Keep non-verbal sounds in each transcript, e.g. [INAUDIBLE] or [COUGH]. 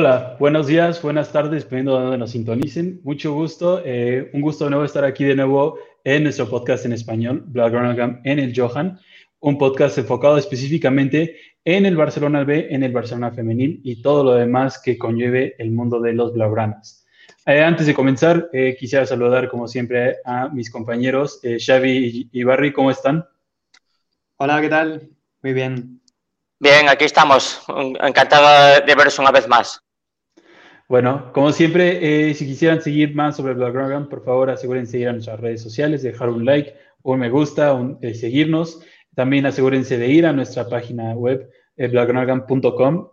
Hola, buenos días, buenas tardes, dependiendo de donde nos sintonicen. Mucho gusto, eh, un gusto de nuevo estar aquí de nuevo en nuestro podcast en español, Black en el Johan, un podcast enfocado específicamente en el Barcelona B, en el Barcelona femenil y todo lo demás que conlleve el mundo de los blaugranas. Eh, antes de comenzar, eh, quisiera saludar como siempre a mis compañeros Xavi y Barry, ¿cómo están? Hola, ¿qué tal? Muy bien. Bien, aquí estamos. Encantado de veros una vez más. Bueno, como siempre, eh, si quisieran seguir más sobre Bloggram, por favor asegúrense de ir a nuestras redes sociales, dejar un like, un me gusta, eh, seguirnos. También asegúrense de ir a nuestra página web, eh,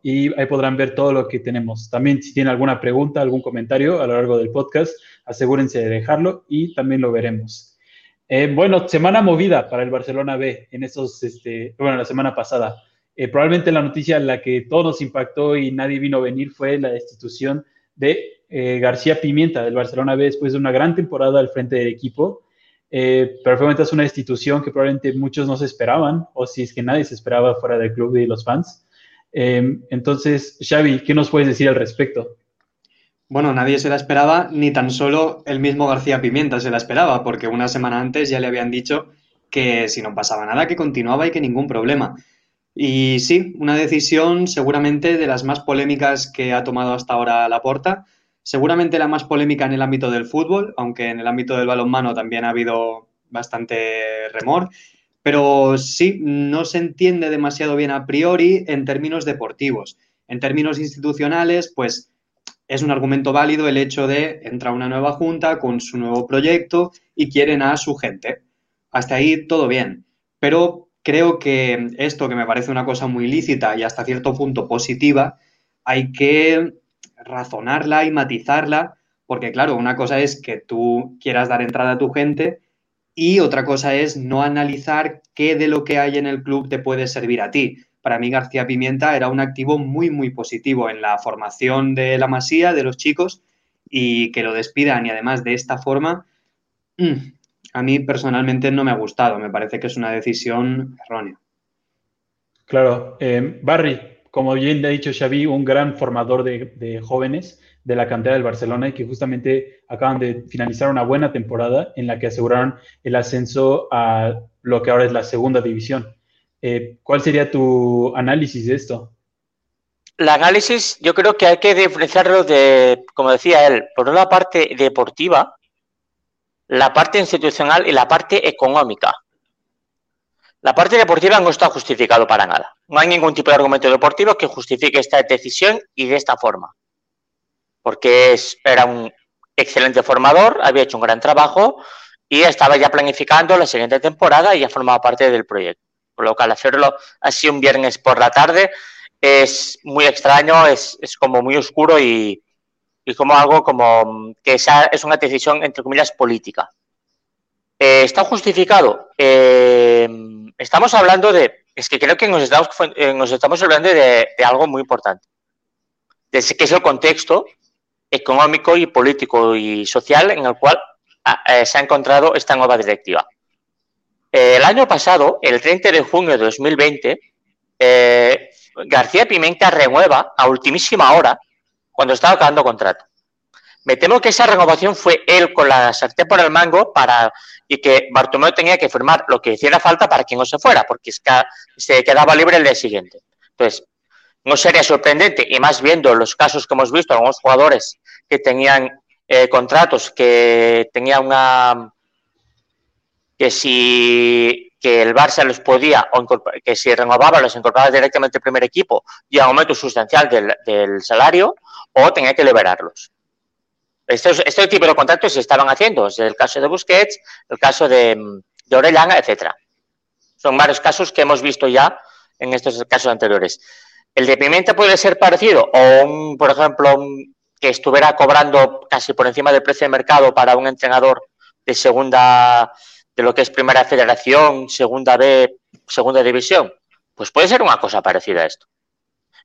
y ahí podrán ver todo lo que tenemos. También si tienen alguna pregunta, algún comentario a lo largo del podcast, asegúrense de dejarlo y también lo veremos. Eh, bueno, semana movida para el Barcelona B en esos, este, bueno, la semana pasada. Eh, probablemente la noticia la que todo nos impactó y nadie vino a venir fue la destitución de eh, García Pimienta del Barcelona B después de una gran temporada al frente del equipo. Eh, pero probablemente es una destitución que probablemente muchos no se esperaban, o si es que nadie se esperaba fuera del club y los fans. entonces, Xavi, ¿qué nos puedes decir al respecto? Bueno, nadie se la esperaba, ni tan solo el mismo García Pimienta se la esperaba, porque una semana antes ya le habían dicho que si no pasaba nada, que continuaba y que ningún problema. Y sí, una decisión seguramente de las más polémicas que ha tomado hasta ahora Laporta. Seguramente la más polémica en el ámbito del fútbol, aunque en el ámbito del balonmano también ha habido bastante remor. Pero sí, no se entiende demasiado bien a priori en términos deportivos. En términos institucionales, pues es un argumento válido el hecho de entrar una nueva junta con su nuevo proyecto y quieren a su gente. Hasta ahí todo bien. Pero creo que esto, que me parece una cosa muy lícita y hasta cierto punto positiva, hay que razonarla y matizarla, porque claro, una cosa es que tú quieras dar entrada a tu gente y otra cosa es no analizar qué de lo que hay en el club te puede servir a ti. Para mí García Pimienta era un activo muy, muy positivo en la formación de la masía, de los chicos, y que lo despidan y además de esta forma, mm, a mí personalmente no me ha gustado. Me parece que es una decisión errónea. Claro. Eh, Barry, como bien le ha dicho Xavi, un gran formador de, jóvenes de la cantera del Barcelona y que justamente acaban de finalizar una buena temporada en la que aseguraron el ascenso a lo que ahora es la segunda división. Eh, ¿Cuál sería tu análisis de esto? El análisis yo creo que hay que diferenciarlo de, como decía él, por una parte deportiva, la parte institucional y la parte económica. La parte deportiva no está justificado para nada. No hay ningún tipo de argumento deportivo que justifique esta decisión y de esta forma. Porque es, era un excelente formador, había hecho un gran trabajo y estaba ya planificando la siguiente temporada y ya formaba parte del proyecto. Por lo cual hacerlo así un viernes por la tarde es muy extraño, es, es como muy oscuro y, y como algo como que esa es una decisión, entre comillas, política. Eh, ¿Está justificado? Eh, estamos hablando de, es que creo que nos estamos, eh, nos estamos hablando de, algo muy importante, de que es el contexto económico y político y social en el cual ah, se ha encontrado esta nueva directiva. el año pasado, el 30 de junio de 2020, García Pimenta renueva a ultimísima hora cuando estaba acabando contrato. Me temo que esa renovación fue él con la sartén por el mango para y que Bartomeu tenía que firmar lo que hiciera falta para que no se fuera, porque se quedaba libre el día siguiente. Entonces, no sería sorprendente, y más viendo los casos que hemos visto, algunos jugadores que tenían eh, contratos, que tenían una. Que si que el Barça los podía, o que si renovaba, los incorporaba directamente al primer equipo y a aumento sustancial del salario, o tenía que liberarlos. Estos, este tipo de contratos se estaban haciendo, es el caso de Busquets, el caso de, de Orellana, etcétera. Son varios casos que hemos visto ya en estos casos anteriores. El de Pimienta puede ser parecido, o un, por ejemplo, que estuviera cobrando casi por encima del precio de mercado para un entrenador de segunda, de lo que es primera federación, segunda B, segunda división. Pues puede ser una cosa parecida a esto.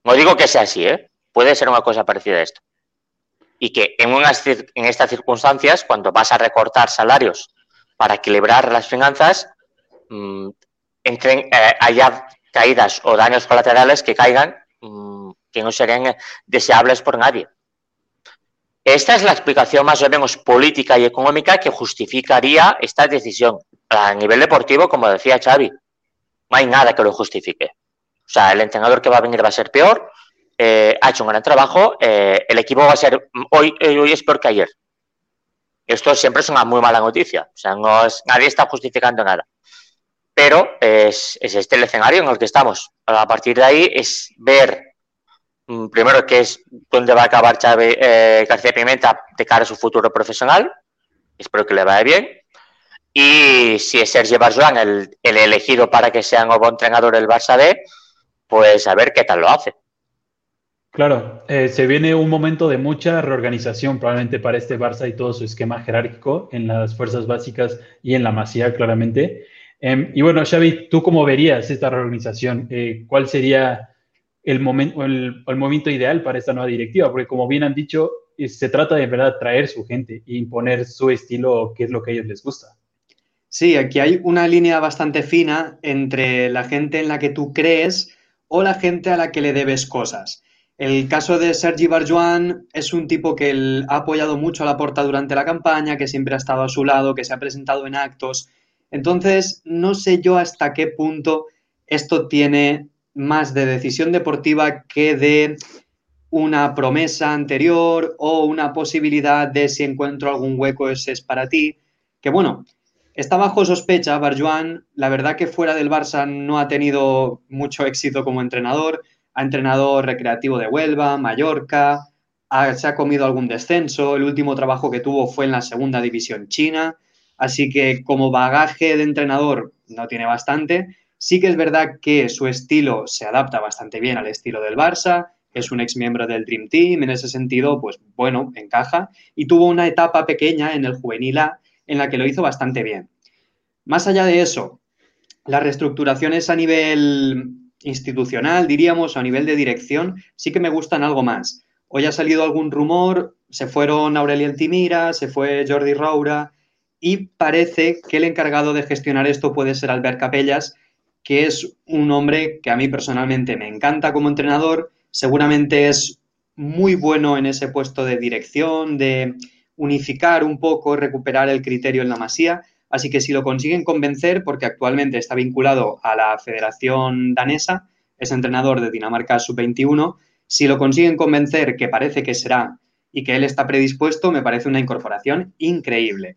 No digo que sea así, ¿eh? puede ser una cosa parecida a esto. Y que en, unas, en estas circunstancias, cuando vas a recortar salarios para equilibrar las finanzas, mmm, entren, eh, haya caídas o daños colaterales que caigan mmm, que no serían deseables por nadie. Esta es la explicación más o menos política y económica que justificaría esta decisión. A nivel deportivo, como decía Xavi, no hay nada que lo justifique. O sea, el entrenador que va a venir va a ser peor, eh, ha hecho un gran trabajo, eh, el equipo va a ser, hoy, hoy es peor que ayer. Esto siempre es una muy mala noticia. O sea, no es, nadie está justificando nada. Pero es, es este el escenario en el que estamos. A partir de ahí es ver primero, qué es dónde va a acabar Chávez eh, García Pimenta de cara a su futuro profesional. Espero que le vaya bien. Y si es Sergio Barjuan el, elegido para que sea nuevo entrenador del Barça B, pues a ver qué tal lo hace. Claro, eh, se viene un momento de mucha reorganización probablemente para este Barça y todo su esquema jerárquico en las fuerzas básicas y en la masía, claramente. Em, y bueno, Xavi, ¿tú cómo verías esta reorganización? Eh, ¿Cuál sería el, momento, el, momento ideal para esta nueva directiva, porque como bien han dicho, se trata de verdad traer su gente e imponer su estilo, que es lo que a ellos les gusta. Sí, aquí hay una línea bastante fina entre la gente en la que tú crees o la gente a la que le debes cosas. El caso de Sergi Barjuan es un tipo que ha apoyado mucho a la porta durante la campaña, que siempre ha estado a su lado, que se ha presentado en actos. Entonces, no sé yo hasta qué punto esto tiene más de decisión deportiva que de una promesa anterior o una posibilidad de si encuentro algún hueco ese es para ti. Que bueno, está bajo sospecha Barjuan, la verdad que fuera del Barça no ha tenido mucho éxito como entrenador, ha entrenado Recreativo de Huelva, Mallorca, se ha comido algún descenso, el último trabajo que tuvo fue en la segunda división china, así que como bagaje de entrenador no tiene bastante, Sí que es verdad que su estilo se adapta bastante bien al estilo del Barça, es un ex miembro del Dream Team, en ese sentido, pues bueno, encaja, y tuvo una etapa pequeña en el juvenil A en la que lo hizo bastante bien. Más allá de eso, las reestructuraciones a nivel institucional, diríamos, a nivel de dirección, sí que me gustan algo más. Hoy ha salido algún rumor, se fueron Aurelien Timira, se fue Jordi Roura, y parece que el encargado de gestionar esto puede ser Albert Capellas, que es un hombre que a mí personalmente me encanta como entrenador, seguramente es muy bueno en ese puesto de dirección, de unificar un poco, recuperar el criterio en la masía, así que si lo consiguen convencer, porque actualmente está vinculado a la Federación Danesa, es entrenador de Dinamarca Sub-21, si lo consiguen convencer, que parece que será, y que él está predispuesto, me parece una incorporación increíble.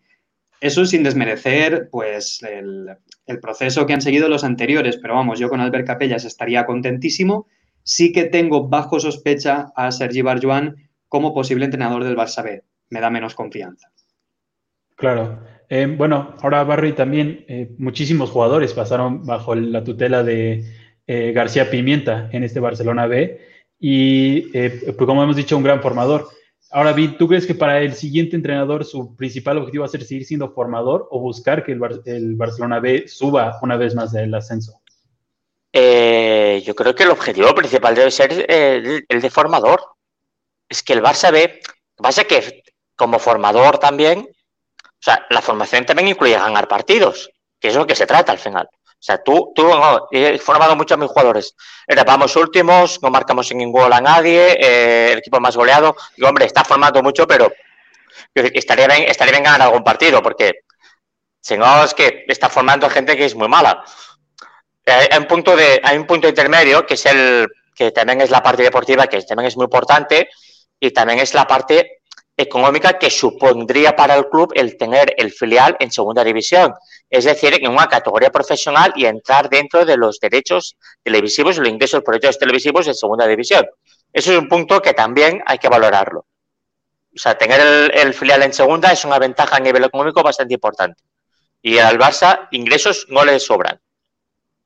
Eso sin desmerecer, pues, el, proceso que han seguido los anteriores, pero vamos, yo con Albert Capellas estaría contentísimo. Sí que tengo bajo sospecha a Sergi Barjuan como posible entrenador del Barça B. Me da menos confianza. Claro. Eh, bueno, ahora Barry también, eh, muchísimos jugadores pasaron bajo la tutela de eh, García Pimienta en este Barcelona B y, pues como hemos dicho, un gran formador. Ahora, Vid, ¿tú crees que para el siguiente entrenador su principal objetivo va a ser seguir siendo formador o buscar que el, Barcelona B suba una vez más del ascenso? Eh, yo creo que el objetivo principal debe ser el, de formador. Es que el Barça B, pasa que como formador también, o sea, la formación también incluye ganar partidos, que es lo que se trata al final. O sea, tú, tú he formado muchos a mis jugadores. Era, vamos últimos, no marcamos ningún gol a nadie, eh, el equipo más goleado. Digo, hombre, está formando mucho, pero estaría bien, estaría bien ganar algún partido, porque si no es que está formando gente que es muy mala. Eh, hay un punto de, hay un punto intermedio que es el que también es la parte deportiva, que también es muy importante, y también es la parte económica que supondría para el club el tener el filial en segunda división, es decir, en una categoría profesional y entrar dentro de los derechos televisivos, los ingresos por derechos televisivos en segunda división. Eso es un punto que también hay que valorarlo. O sea, tener el, filial en segunda es una ventaja a nivel económico bastante importante. Y al Barça ingresos no le sobran.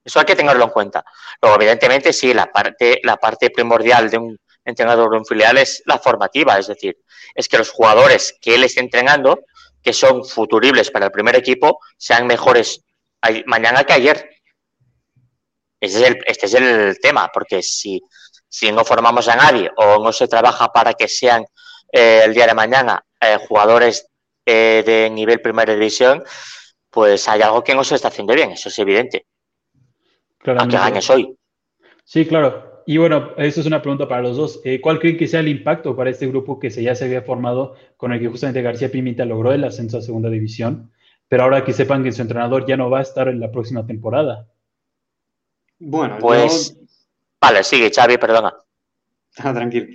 Eso hay que tenerlo en cuenta. Luego, evidentemente, sí, la parte, la parte primordial de un entrenador de un filial es la formativa, es decir, es que los jugadores que él esté entrenando, que son futuribles para el primer equipo, sean mejores mañana que ayer. Este es el, este es el tema, porque si, si no formamos a nadie o no se trabaja para que sean eh, el día de mañana eh, jugadores eh, de nivel primera división, pues hay algo que no se está haciendo bien, eso es evidente. Aunque ganes hoy. Sí, claro. Y bueno, eso es una pregunta para los dos. Eh, ¿Cuál creen que sea el impacto para este grupo que se, ya se había formado con el que justamente García Pimenta logró el ascenso a segunda división? Pero ahora que sepan que su entrenador ya no va a estar en la próxima temporada. Bueno, pues. Vale, sigue, Xavi, perdona. [LAUGHS] Ah, tranquilo.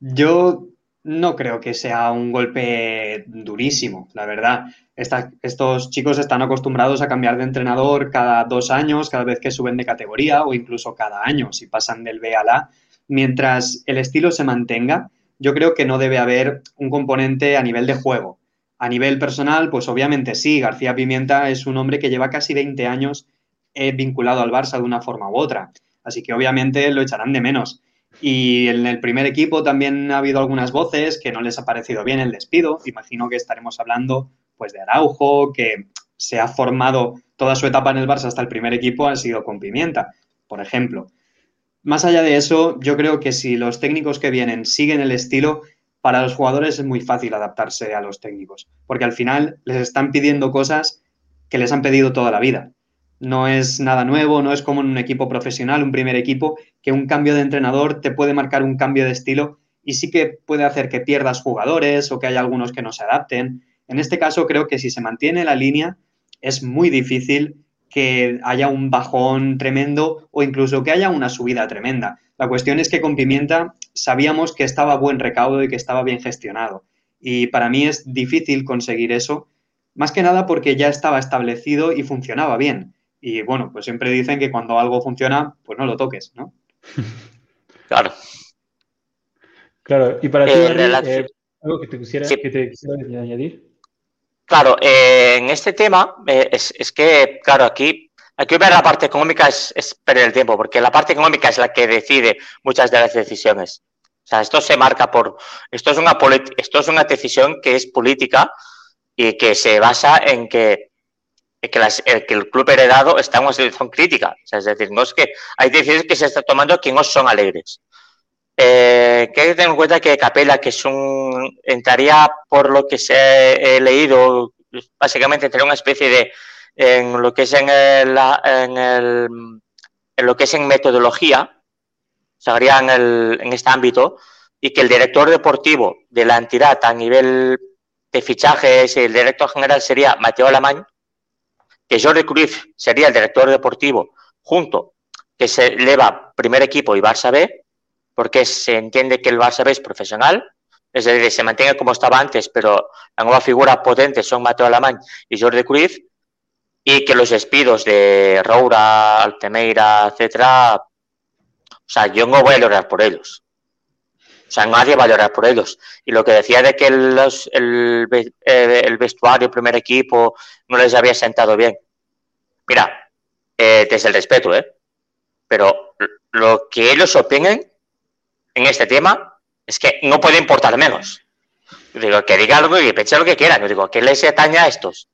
Yo no creo que sea un golpe durísimo, la verdad. estos chicos están acostumbrados a cambiar de entrenador cada dos años, cada vez que suben de categoría o incluso cada año si pasan del B al A. Mientras el estilo se mantenga, yo creo que no debe haber un componente a nivel de juego. A nivel personal, pues obviamente sí, García Pimienta es un hombre que lleva casi 20 años eh, vinculado al Barça de una forma u otra. Así que obviamente lo echarán de menos. Y en el primer equipo también ha habido algunas voces que no les ha parecido bien el despido. Imagino que estaremos hablando pues de Araujo, que se ha formado toda su etapa en el Barça hasta el primer equipo, ha sido con Pimienta, por ejemplo. Más allá de eso, yo creo que si los técnicos que vienen siguen el estilo, para los jugadores es muy fácil adaptarse a los técnicos, porque al final les están pidiendo cosas que les han pedido toda la vida no es nada nuevo, no es como en un equipo profesional, un primer equipo, que un cambio de entrenador te puede marcar un cambio de estilo y sí que puede hacer que pierdas jugadores o que haya algunos que no se adapten. En este caso creo que si se mantiene la línea es muy difícil que haya un bajón tremendo o incluso que haya una subida tremenda. La cuestión es que con Pimienta sabíamos que estaba buen recaudo y que estaba bien gestionado. Y para mí es difícil conseguir eso, más que nada porque ya estaba establecido y funcionaba bien. Y bueno, pues siempre dicen que cuando algo funciona, pues no lo toques, ¿no? [LAUGHS] Claro. Claro, y para ti, eh, eh, algo que te, quisiera, que te quisiera añadir. Claro, eh, en este tema es, es, que, claro, aquí, aquí ver la parte económica es, es, perder el tiempo, porque la parte económica es la que decide muchas de las decisiones. O sea, esto se marca por, esto es una, esto es una decisión que es política y que se basa en que que, las, el, que el club heredado está en una situación crítica. O sea, es decir, no es que hay decisiones que se está tomando que no son alegres. Eh, que hay que tener en cuenta que Capela, que es un, entraría por lo que se ha leído, básicamente entraría una especie de, en lo que es en, el, en, el, en lo que es en metodología, se haría en, el, en este ámbito, y que el director deportivo de la entidad a nivel de fichajes, el director general sería Mateo Alamán, que Jordi Cruyff sería el director deportivo junto que se eleva primer equipo y Barça B, porque se entiende que el Barça B es profesional, es decir, se mantiene como estaba antes, pero la nueva figura potente son Mateo Alamán y Jordi Cruyff, y que los despidos de Roura, Altemeira, etcétera, o sea, yo no voy a llorar por ellos. O sea, nadie va a llorar por ellos. Y lo que decía de que el, eh, el vestuario, el primer equipo, no les había sentado bien. Mira, eh, desde el respeto, ¿eh? Pero lo que ellos opinen en este tema es que no puede importar menos. Digo, que diga algo y piense lo que quieran. Yo digo, ¿qué les atañe a estos?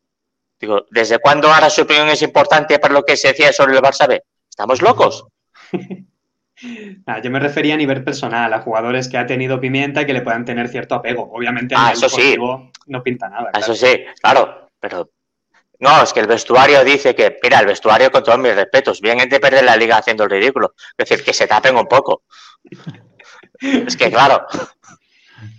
Digo, ¿desde cuándo ahora su opinión es importante para lo que se decía sobre el Barça B? ¿Estamos locos? [LAUGHS] yo me refería a nivel personal, a jugadores que ha tenido pimienta y que le puedan tener cierto apego. Obviamente, ah, eso sí. no pinta nada. Eso sí, claro, pero no, es que el vestuario dice que, mira, el vestuario con todos mis respetos, vienen de perder la liga haciendo el ridículo. Es decir, que se tapen un poco. es que, claro.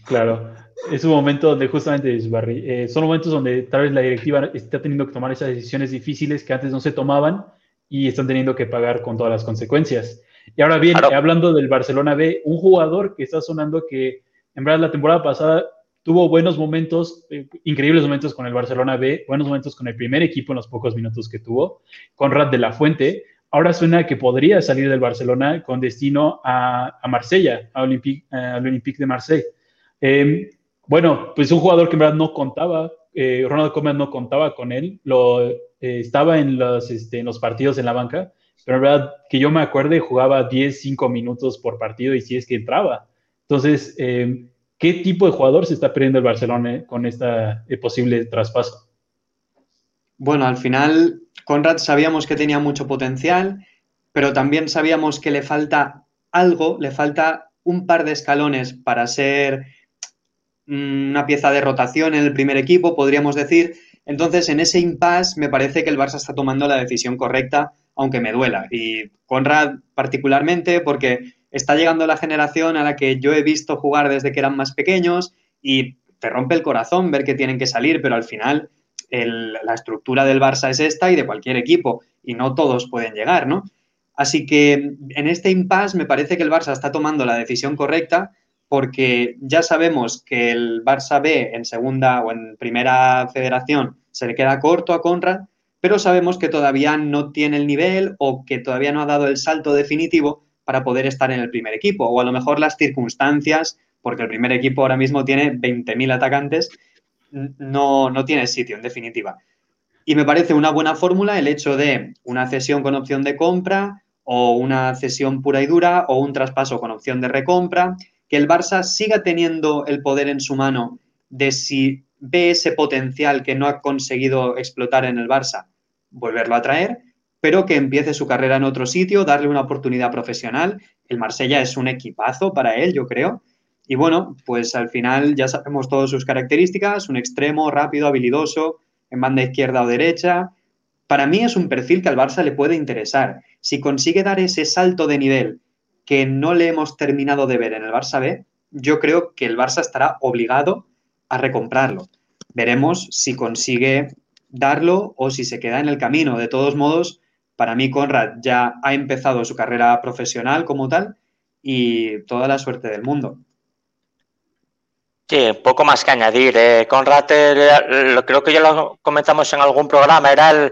Claro. Es un momento donde justamente, eh, son momentos donde tal vez la directiva está teniendo que tomar esas decisiones difíciles que antes no se tomaban y están teniendo que pagar con todas las consecuencias. Y ahora bien, hablando del Barcelona B, un jugador que está sonando que en verdad la temporada pasada tuvo buenos momentos, eh, increíbles momentos con el Barcelona B, buenos momentos con el primer equipo en los pocos minutos que tuvo. Conrad de la Fuente, ahora suena que podría salir del Barcelona con destino a, Marsella, a Olympique, al Olympique de Marseille. Em, bueno, pues un jugador que en verdad no contaba, eh, Ronald Koeman no contaba con él, lo, eh, estaba en los, este, en los partidos en la banca, pero en verdad que yo me acuerde jugaba 10, 5 minutos por partido y si es que entraba. Entonces, eh, ¿Qué tipo de jugador se está perdiendo el Barcelona con esta eh, posible traspaso? Bueno, al final, Conrad sabíamos que tenía mucho potencial, pero también sabíamos que le falta algo, le falta un par de escalones para ser mm, una pieza de rotación en el primer equipo, podríamos decir. Entonces, en ese impasse, me parece que el Barça está tomando la decisión correcta, aunque me duela. Y Conrad particularmente, porque está llegando la generación a la que yo he visto jugar desde que eran más pequeños y te rompe el corazón ver que tienen que salir, pero al final la estructura del Barça es esta y de cualquier equipo y no todos pueden llegar, ¿no? Así que en este impasse me parece que el Barça está tomando la decisión correcta porque ya sabemos que el Barça B en segunda o en primera federación se le queda corto a Conrad, pero sabemos que todavía no tiene el nivel o que todavía no ha dado el salto definitivo para poder estar en el primer equipo, o a lo mejor las circunstancias, porque el primer equipo ahora mismo tiene 20.000 atacantes, no, no tiene sitio en definitiva. Y me parece una buena fórmula el hecho de una cesión con opción de compra o una cesión pura y dura o un traspaso con opción de recompra, que el Barça siga teniendo el poder en su mano de si ve ese potencial que no ha conseguido explotar en el Barça, volverlo a traer, pero que empiece su carrera en otro sitio, darle una oportunidad profesional. El Marsella es un equipazo para él, yo creo. Y bueno, pues al final ya sabemos todas sus características, un extremo rápido, habilidoso, en banda izquierda o derecha. Para mí es un perfil que al Barça le puede interesar. Si consigue dar ese salto de nivel que no le hemos terminado de ver en el Barça B, yo creo que el Barça estará obligado a recomprarlo. Veremos si consigue darlo o si se queda en el camino. De todos modos, para mí Conrad ya ha empezado su carrera profesional como tal y toda la suerte del mundo. Sí, poco más que añadir. Eh, Conrad, lo, creo que ya lo comentamos en algún programa, era el,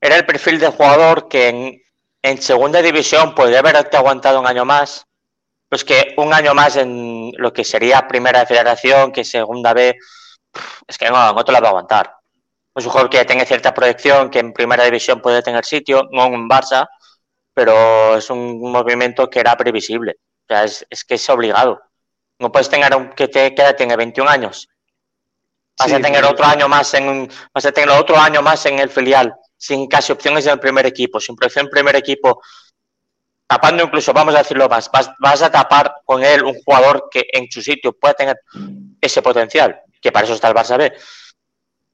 era el perfil de jugador que en, segunda división podría haberte aguantado un año más. Pues que un año más en lo que sería primera federación, que segunda B, es que no, no te la va a aguantar es un jugador que tiene cierta proyección, que en primera división puede tener sitio, no en Barça, pero es un movimiento que era previsible. O sea, es, que es obligado. No puedes tener un que te queda, tiene 21 años. Vas a tener otro año más en vas a tener otro año más en el filial, sin casi opciones en el primer equipo, sin proyección en el primer equipo, tapando incluso, vamos a decirlo más, vas, vas a tapar con él un jugador que en su sitio pueda tener ese potencial, que para eso está el Barça B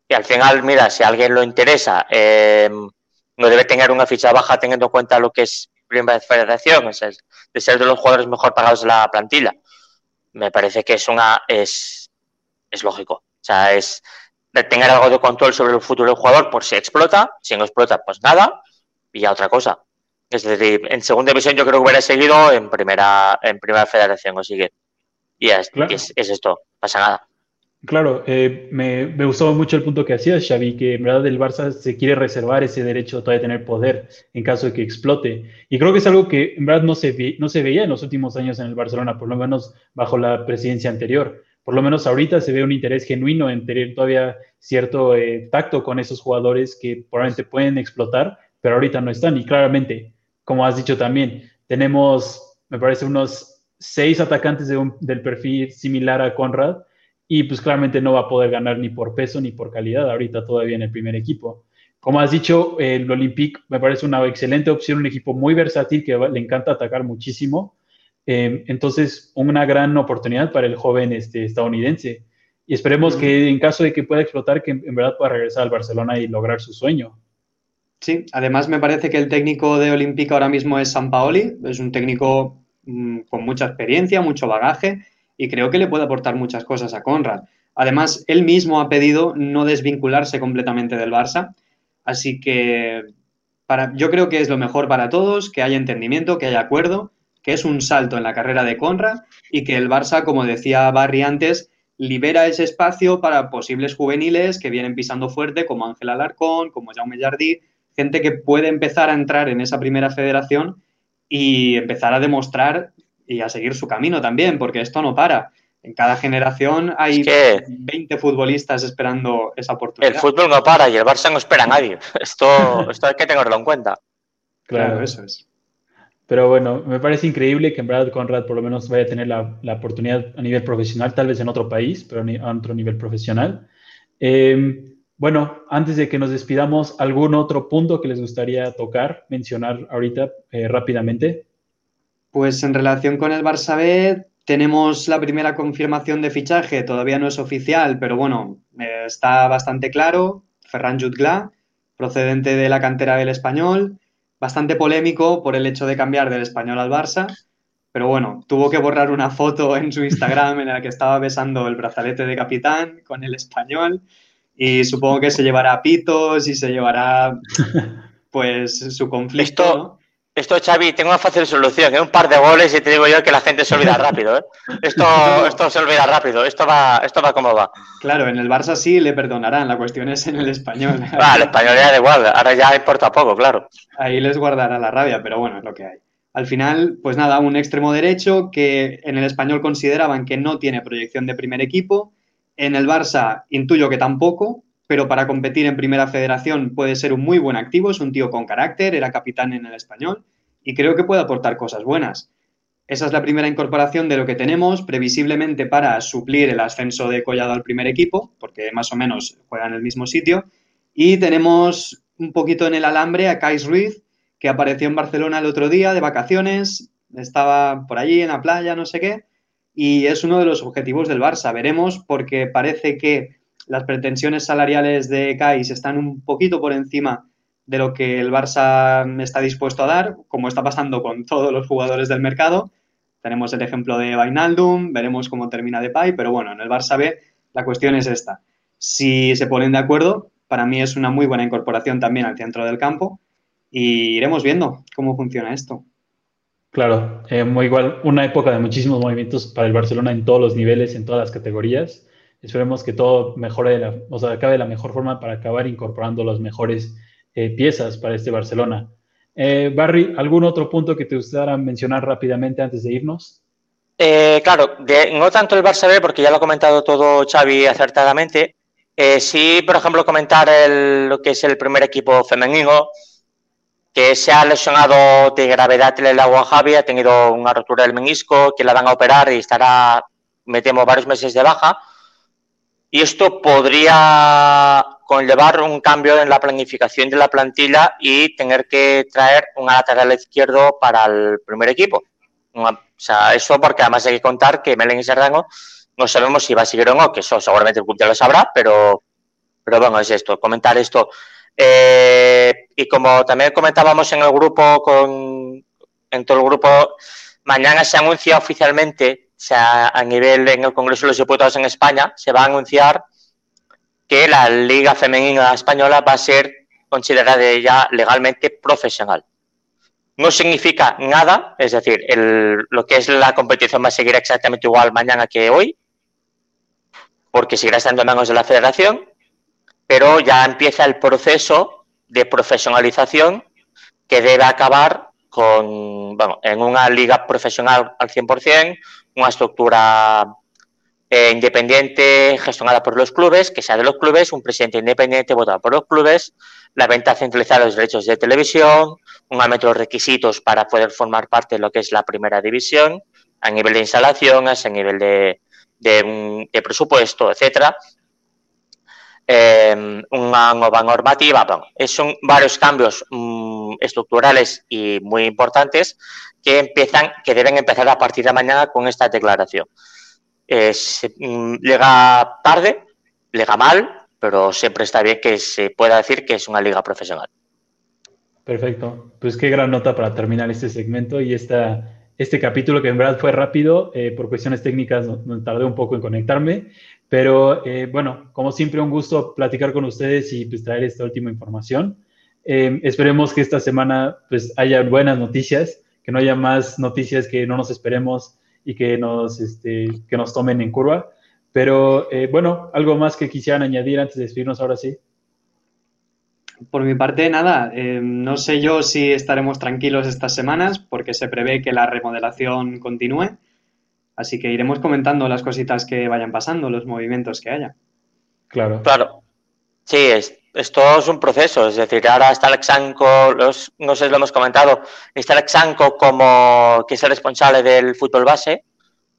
y al final, mira, si a alguien lo interesa, eh, no debe tener una ficha baja teniendo en cuenta lo que es primera federación, es de ser de los jugadores mejor pagados de la plantilla. Me parece que es una es, es lógico. O sea, es de tener algo de control sobre el futuro del jugador por si explota, si no explota, pues nada, y ya otra cosa. Es decir, en segunda división yo creo que hubiera seguido en primera, en primera federación o sigue. Y es, es, es esto, pasa nada. Claro, eh, me, gustó mucho el punto que hacías, Xavi, que en verdad el Barça se quiere reservar ese derecho todavía de tener poder en caso de que explote. Y creo que es algo que en verdad no se, no se veía en los últimos años en el Barcelona, por lo menos bajo la presidencia anterior. Por lo menos ahorita se ve un interés genuino en tener todavía cierto eh, tacto con esos jugadores que probablemente pueden explotar, pero ahorita no están. Y claramente, como has dicho también, tenemos, me parece, unos seis atacantes del perfil similar a Conrad y pues claramente no va a poder ganar ni por peso ni por calidad ahorita todavía en el primer equipo. Como has dicho, el Olympique me parece una excelente opción, un equipo muy versátil que le encanta atacar muchísimo. Em, entonces, una gran oportunidad para el joven este, estadounidense. Y esperemos que en caso de que pueda explotar, que en verdad pueda regresar al Barcelona y lograr su sueño. Sí, además me parece que el técnico de Olympique ahora mismo es San Paoli, es un técnico mm, con mucha experiencia, mucho bagaje y creo que le puede aportar muchas cosas a Conrad. Además, él mismo ha pedido no desvincularse completamente del Barça, así que para, yo creo que es lo mejor para todos, que haya entendimiento, que haya acuerdo, que es un salto en la carrera de Conrad y que el Barça, como decía Barry antes, libera ese espacio para posibles juveniles que vienen pisando fuerte, como Ángel Alarcón, como Jaume Jardí, gente que puede empezar a entrar en esa primera federación y empezar a demostrar y a seguir su camino también, porque esto no para. En cada generación hay 20 futbolistas esperando esa oportunidad. El fútbol no para y el Barça no espera a nadie. [LAUGHS] Esto, esto hay que tenerlo en cuenta. Claro, eso es. Pero bueno, me parece increíble que en Brad Conrad por lo menos vaya a tener la, la, oportunidad a nivel profesional, tal vez en otro país, pero a otro nivel profesional. Em, bueno, antes de que nos despidamos, ¿algún otro punto que les gustaría tocar, mencionar ahorita eh, rápidamente? Pues en relación con el Barça B, tenemos la primera confirmación de fichaje, todavía no es oficial, pero bueno, eh, está bastante claro. Ferran Jutgla, procedente de la cantera del español, bastante polémico por el hecho de cambiar del español al Barça, Pero bueno, tuvo que borrar una foto en su Instagram en la que estaba besando el brazalete de capitán con el español y supongo que se llevará pitos y se llevará [LAUGHS] pues su conflicto. Esto, Xavi, tengo una fácil solución, ¿eh? un par de goles y te digo yo que la gente se olvida [LAUGHS] rápido. ¿eh? Esto, esto se olvida rápido, esto va, esto va como va. Claro, en el Barça sí le perdonarán, la cuestión es en el español. [LAUGHS] Ah, el español ya da igual, ahora ya importa poco, claro. Ahí les guardará la rabia, pero bueno, es lo que hay. Al final, pues nada, un extremo derecho que en el español consideraban que no tiene proyección de primer equipo. En el Barça intuyo que tampoco, pero para competir en primera federación puede ser un muy buen activo, es un tío con carácter, era capitán en el español y creo que puede aportar cosas buenas. Esa es la primera incorporación de lo que tenemos, previsiblemente para suplir el ascenso de Collado al primer equipo, porque más o menos juega en el mismo sitio. Y tenemos un poquito en el alambre a Kais Ruiz, que apareció en Barcelona el otro día de vacaciones, estaba por allí en la playa, no sé qué, y es uno de los objetivos del Barça. Veremos porque parece que las pretensiones salariales de Kais están un poquito por encima de lo que el Barça está dispuesto a dar, como está pasando con todos los jugadores del mercado. Tenemos el ejemplo de Vainaldum, veremos cómo termina Depay, pero bueno, en el Barça B la cuestión es esta. Si se ponen de acuerdo, para mí es una muy buena incorporación también al centro del campo y iremos viendo cómo funciona esto. Claro, eh, muy igual, una época de muchísimos movimientos para el Barcelona en todos los niveles, en todas las categorías. Esperemos que todo mejore, la, o sea, acabe de la mejor forma para acabar incorporando las mejores eh, piezas para este Barcelona. Eh, Barry, ¿algún otro punto que te gustaría mencionar rápidamente antes de irnos? claro, no tanto el Barça B, porque ya lo ha comentado todo Xavi acertadamente. sí, por ejemplo, comentar lo que es el primer equipo femenino, que se ha lesionado de gravedad el agua Javi, ha tenido una rotura del menisco, que la van a operar y estará, metemos, varios meses de baja. Y esto podría conllevar un cambio en la planificación de la plantilla y tener que traer un lateral izquierdo para el primer equipo. O sea, eso porque además hay que contar que Melen y Serrano no sabemos si va a seguir o no, que eso seguramente el club ya lo sabrá, pero, pero bueno, es esto, comentar esto. Eh, y como también comentábamos en el grupo, con, en todo el grupo, mañana se anuncia oficialmente, o sea, a nivel en el Congreso de los Diputados en España, se va a anunciar que la Liga Femenina Española va a ser considerada ya legalmente profesional. No significa nada, es decir, lo que es la competición va a seguir exactamente igual mañana que hoy, porque seguirá estando en manos de la federación, pero ya empieza el proceso de profesionalización que debe acabar con, bueno, en una liga profesional al 100%, una estructura eh, independiente gestionada por los clubes, que sea de los clubes, un presidente independiente votado por los clubes, la venta centralizada de los derechos de televisión, un aumento de requisitos para poder formar parte de lo que es la primera división, a nivel de instalaciones, a nivel de, de, de presupuesto, etcétera, eh, una nueva normativa. Bueno, son varios cambios mm, estructurales y muy importantes que empiezan, que deben empezar a partir de mañana con esta declaración. Eh, mm, llega tarde, llega mal, pero siempre está bien que se pueda decir que es una liga profesional. Perfecto. Pues qué gran nota para terminar este segmento y esta, este capítulo que en verdad fue rápido. Eh, por cuestiones técnicas no, tardé un poco en conectarme, pero eh, bueno, como siempre, un gusto platicar con ustedes y pues, traer esta última información. Eh, esperemos que esta semana pues, haya buenas noticias, que no haya más noticias que no nos esperemos y que nos, este, que nos tomen en curva. Pero eh, bueno, algo más que quisieran añadir antes de despedirnos ahora sí. Por mi parte, nada. no sé yo si estaremos tranquilos estas semanas porque se prevé que la remodelación continúe Así que iremos comentando las cositas que vayan pasando, los movimientos que haya. Claro. Claro. Sí, es, esto es un proceso. Es decir, ahora está Alexanco, los, no sé si lo hemos comentado, está Alexanco como que es el responsable del fútbol base,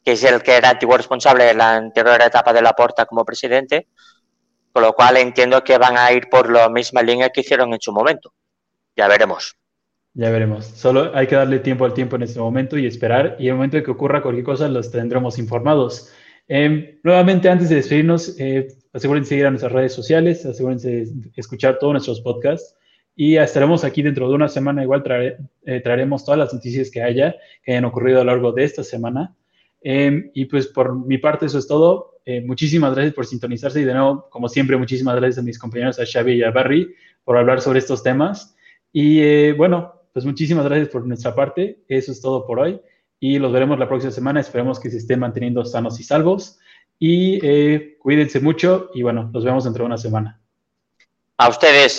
que es el que era antiguo responsable de la anterior etapa de la Porta como presidente, con lo cual entiendo que van a ir por la misma línea que hicieron en su momento. Ya veremos. Ya veremos. Solo hay que darle tiempo al tiempo en este momento y esperar. Y en el momento en que ocurra cualquier cosa, los tendremos informados. Em, nuevamente, antes de despedirnos, eh, asegúrense de ir a nuestras redes sociales, asegúrense de escuchar todos nuestros podcasts y estaremos aquí dentro de una semana. Igual eh, traeremos todas las noticias que haya, que hayan ocurrido a lo largo de esta semana. Em, y pues por mi parte eso es todo. Eh, muchísimas gracias por sintonizarse y de nuevo, como siempre, muchísimas gracias a mis compañeros, a Xavi y a Barry, por hablar sobre estos temas. Y eh, bueno, pues muchísimas gracias por nuestra parte. Eso es todo por hoy y los veremos la próxima semana. Esperemos que se estén manteniendo sanos y salvos. Y cuídense mucho y bueno, nos vemos dentro de una semana. A ustedes.